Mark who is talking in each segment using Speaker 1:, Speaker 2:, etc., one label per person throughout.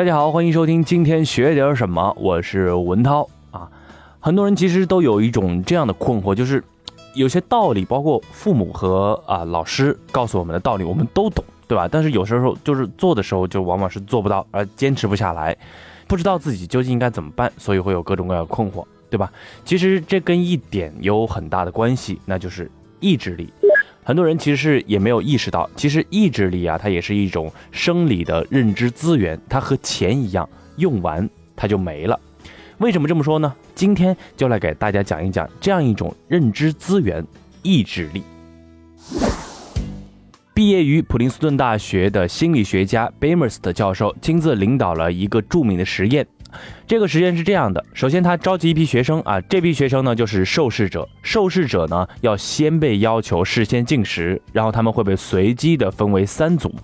Speaker 1: 大家好，欢迎收听今天学点什么，我是文涛啊。很多人其实都有一种这样的困惑，就是有些道理，包括父母和啊老师告诉我们的道理，我们都懂，对吧？但是有时候就是做的时候，就往往是做不到，而坚持不下来，不知道自己究竟应该怎么办，所以会有各种各样的困惑，对吧？其实这跟一点有很大的关系，那就是意志力。很多人其实也没有意识到，其实意志力啊，它也是一种生理的认知资源，它和钱一样，用完它就没了。为什么这么说呢？今天就来给大家讲一讲这样一种认知资源——意志力。毕业于普林斯顿大学的心理学家贝默斯特教授亲自领导了一个著名的实验。这个实验是这样的：首先，他召集一批学生啊，这批学生呢就是受试者。受试者呢要先被要求事先进食，然后他们会被随机的分为三组。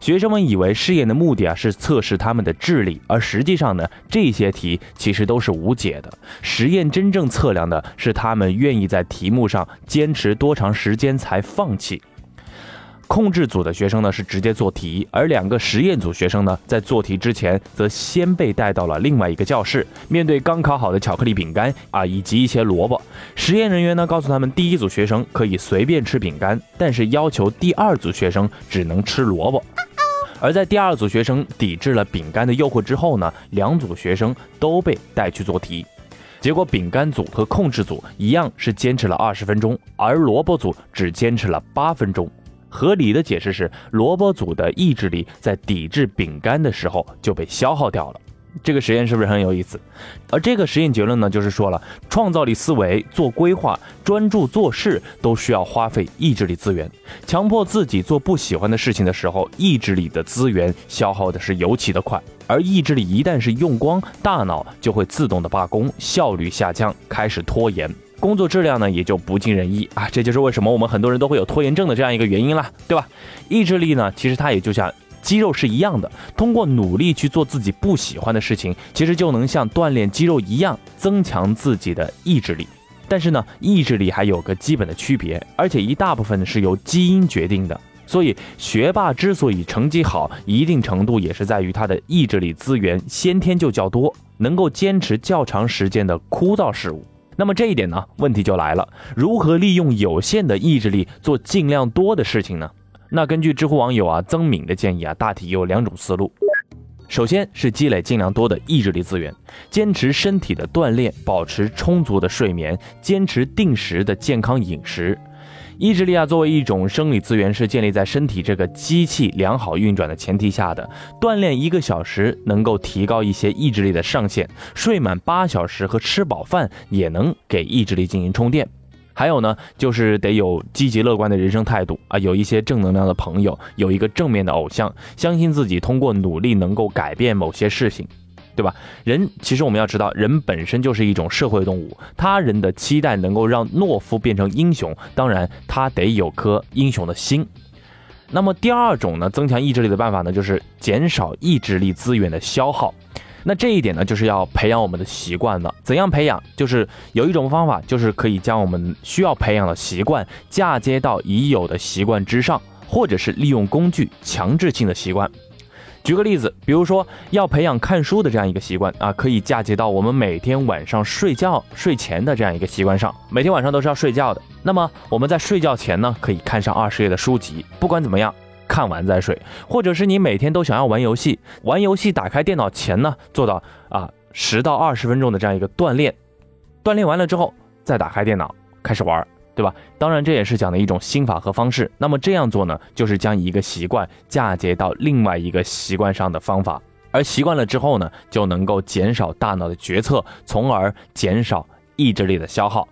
Speaker 1: 学生们以为试验的目的啊是测试他们的智力，而实际上呢，这些题其实都是无解的。实验真正测量的是他们愿意在题目上坚持多长时间才放弃。控制组的学生呢是直接做题，而两个实验组学生呢在做题之前则先被带到了另外一个教室，面对刚烤好的巧克力饼干啊以及一些萝卜。实验人员呢告诉他们，第一组学生可以随便吃饼干，但是要求第二组学生只能吃萝卜。而在第二组学生抵制了饼干的诱惑之后呢，两组学生都被带去做题。结果，饼干组和控制组一样是坚持了二十分钟，而萝卜组只坚持了八分钟。合理的解释是，萝卜组的意志力在抵制饼干的时候就被消耗掉了。这个实验是不是很有意思？而这个实验结论呢，就是说了，创造力思维、做规划、专注做事都需要花费意志力资源。强迫自己做不喜欢的事情的时候，意志力的资源消耗的是尤其的快。而意志力一旦是用光，大脑就会自动的罢工，效率下降，开始拖延。工作质量呢也就不尽人意啊，这就是为什么我们很多人都会有拖延症的这样一个原因啦，对吧？意志力呢，其实它也就像肌肉是一样的，通过努力去做自己不喜欢的事情，其实就能像锻炼肌肉一样增强自己的意志力。但是呢，意志力还有个基本的区别，而且一大部分是由基因决定的。所以学霸之所以成绩好，一定程度也是在于他的意志力资源先天就较多，能够坚持较长时间的枯燥事物。那么这一点呢，问题就来了，如何利用有限的意志力做尽量多的事情呢？那根据知乎网友啊曾敏的建议啊，大体有两种思路。首先是积累尽量多的意志力资源，坚持身体的锻炼，保持充足的睡眠，坚持定时的健康饮食。意志力啊，作为一种生理资源，是建立在身体这个机器良好运转的前提下的。锻炼一个小时能够提高一些意志力的上限，睡满八小时和吃饱饭也能给意志力进行充电。还有呢，就是得有积极乐观的人生态度啊，有一些正能量的朋友，有一个正面的偶像，相信自己通过努力能够改变某些事情。对吧？人其实我们要知道，人本身就是一种社会动物。他人的期待能够让懦夫变成英雄，当然他得有颗英雄的心。那么第二种呢，增强意志力的办法呢，就是减少意志力资源的消耗。那这一点呢，就是要培养我们的习惯了。怎样培养？就是有一种方法，就是可以将我们需要培养的习惯嫁接到已有的习惯之上，或者是利用工具强制性的习惯。举个例子，比如说要培养看书的这样一个习惯啊，可以嫁接到我们每天晚上睡觉睡前的这样一个习惯上。每天晚上都是要睡觉的，那么我们在睡觉前呢，可以看上二十页的书籍，不管怎么样，看完再睡。或者是你每天都想要玩游戏，玩游戏打开电脑前呢，做到啊十到二十分钟的这样一个锻炼，锻炼完了之后再打开电脑开始玩。对吧？当然，这也是讲的一种心法和方式。那么这样做呢，就是将一个习惯嫁接到另外一个习惯上的方法。而习惯了之后呢，就能够减少大脑的决策，从而减少意志力的消耗。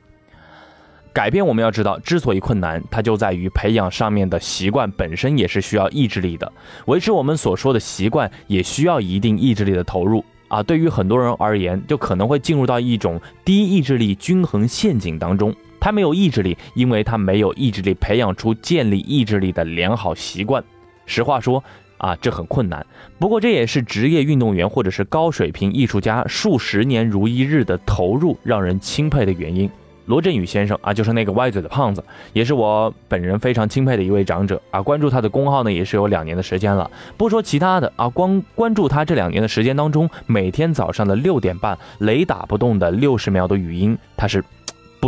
Speaker 1: 改变我们要知道，之所以困难，它就在于培养上面的习惯本身也是需要意志力的。维持我们所说的习惯，也需要一定意志力的投入啊。对于很多人而言，就可能会进入到一种低意志力均衡陷阱当中。他没有意志力，因为他没有意志力培养出建立意志力的良好习惯。实话说啊，这很困难。不过这也是职业运动员或者是高水平艺术家数十年如一日的投入让人钦佩的原因。罗振宇先生啊，就是那个歪嘴的胖子，也是我本人非常钦佩的一位长者啊。关注他的公号呢，也是有两年的时间了。不说其他的啊，光关注他这两年的时间当中，每天早上的六点半，雷打不动的六十秒的语音，他是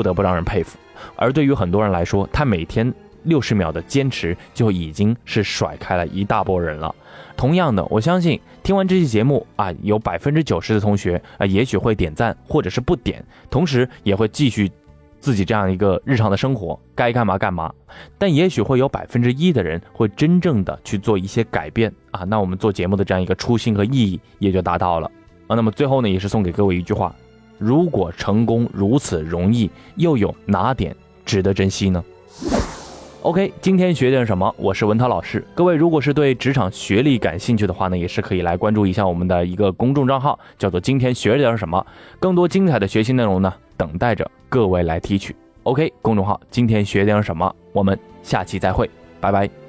Speaker 1: 不得不让人佩服。而对于很多人来说，他每天六十秒的坚持，就已经是甩开了一大波人了。同样的，我相信听完这期节目啊，有百分之九十的同学啊，也许会点赞或者是不点，同时也会继续自己这样一个日常的生活，该干嘛干嘛。但也许会有百分之一的人会真正的去做一些改变啊，那我们做节目的这样一个初心和意义也就达到了啊。那么最后呢，也是送给各位一句话：如果成功如此容易，又有哪点值得珍惜呢？OK，今天学点什么？我是文涛老师。各位如果是对职场学历感兴趣的话呢，也是可以来关注一下我们的一个公众账号，叫做“今天学点什么”。更多精彩的学习内容呢，等待着各位来提取。OK，公众号“今天学点什么”，我们下期再会，拜拜。